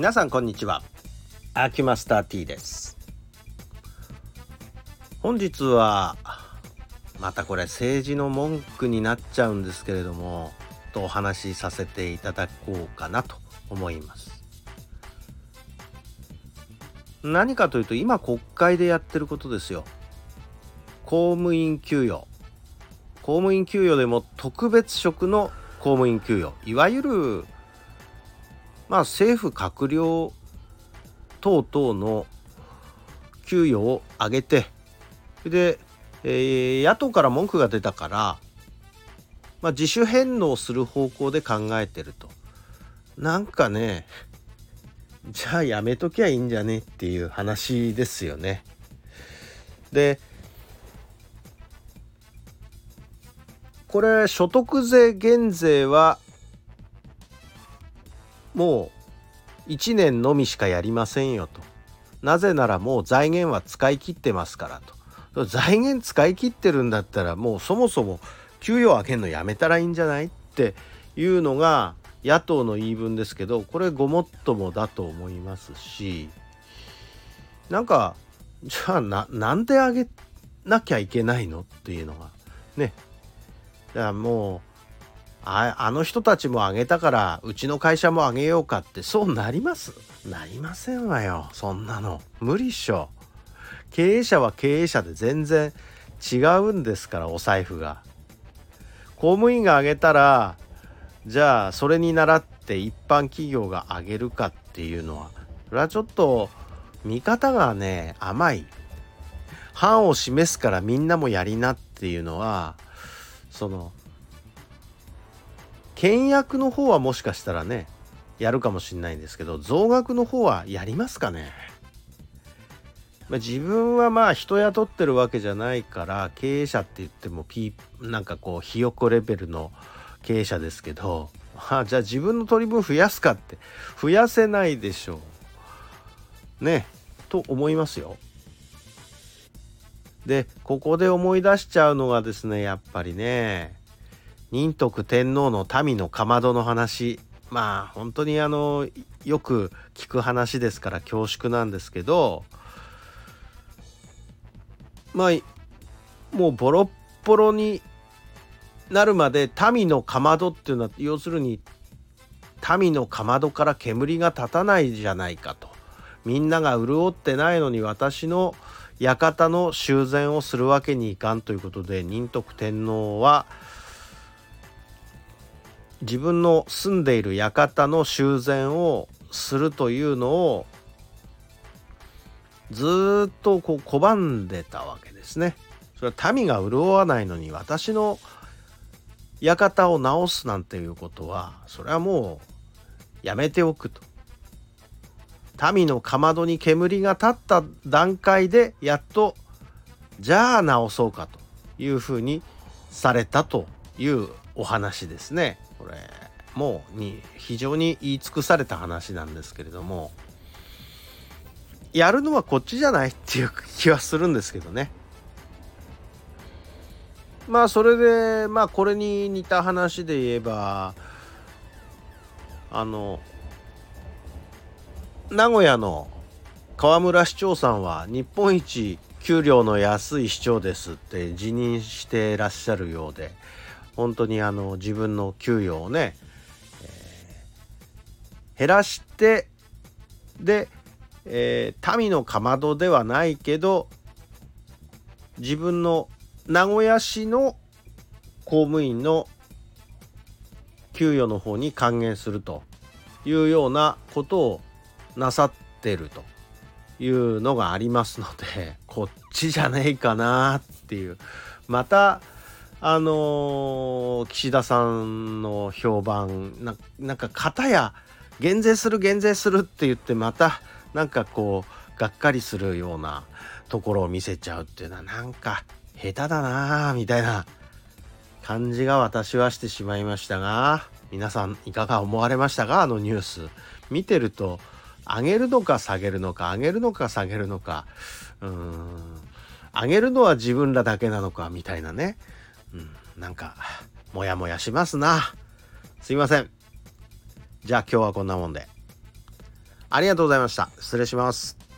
皆さんこんにちは。アキマスター T です。本日はまたこれ政治の文句になっちゃうんですけれどもとお話しさせていただこうかなと思います。何かというと今国会でやってることですよ。公務員給与。公務員給与でも特別職の公務員給与。いわゆるまあ政府閣僚等々の給与を上げてで、えー、野党から文句が出たから、まあ、自主返納する方向で考えてるとなんかねじゃあやめときゃいいんじゃねっていう話ですよね。でこれ所得税減税はもう1年のみしかやりませんよと。なぜならもう財源は使い切ってますからと。財源使い切ってるんだったらもうそもそも給与を上げんのやめたらいいんじゃないっていうのが野党の言い分ですけどこれごもっともだと思いますしなんかじゃあななんで上げなきゃいけないのっていうのがねだからもうああの人たちも上げたからうちの会社も上げようかってそうなります？なりませんわよ。そんなの。無理っしょ。経営者は経営者で全然違うんですからお財布が。公務員が上げたらじゃあそれに倣って一般企業が上げるかっていうのはそれはちょっと見方がね甘い。範を示すからみんなもやりなっていうのはその倹約の方はもしかしたらねやるかもしれないんですけど増額の方はやりますかね、まあ、自分はまあ人雇ってるわけじゃないから経営者って言ってもピなんかこうひよこレベルの経営者ですけど、あ、じゃあ自分の取り分増やすかって増やせないでしょうねと思いますよ。でここで思い出しちゃうのがですねやっぱりね仁徳天皇の民のかまどの話。まあ本当にあのよく聞く話ですから恐縮なんですけどまあもうボロッボロになるまで民のかまどっていうのは要するに民のかまどから煙が立たないじゃないかと。みんなが潤ってないのに私の館の修繕をするわけにいかんということで仁徳天皇は自分の住んでいる館の修繕をするというのをずっとこう拒んでたわけですね。それは民が潤わないのに私の館を直すなんていうことはそれはもうやめておくと。民のかまどに煙が立った段階でやっとじゃあ直そうかというふうにされたというお話ですね。これもうに非常に言い尽くされた話なんですけれどもやるのはこっちじゃないっていう気はするんですけどね。まあそれでまあこれに似た話で言えばあの名古屋の河村市長さんは日本一給料の安い市長ですって辞任してらっしゃるようで本当にあの自分の給与をね、えー、減らしてで、えー、民のかまどではないけど自分の名古屋市の公務員の給与の方に還元するというようなことをなさってるというのがありますのでこっちじゃねえかなっていう。またあのー、岸田さんの評判ななんか片や減税する減税するって言ってまたなんかこうがっかりするようなところを見せちゃうっていうのはなんか下手だなみたいな感じが私はしてしまいましたが皆さんいかが思われましたかあのニュース見てると上げるのか下げるのか上げるのか下げるのかうーん上げるのは自分らだけなのかみたいなね。うん、なんか、モヤモヤしますな。すいません。じゃあ今日はこんなもんで。ありがとうございました失礼します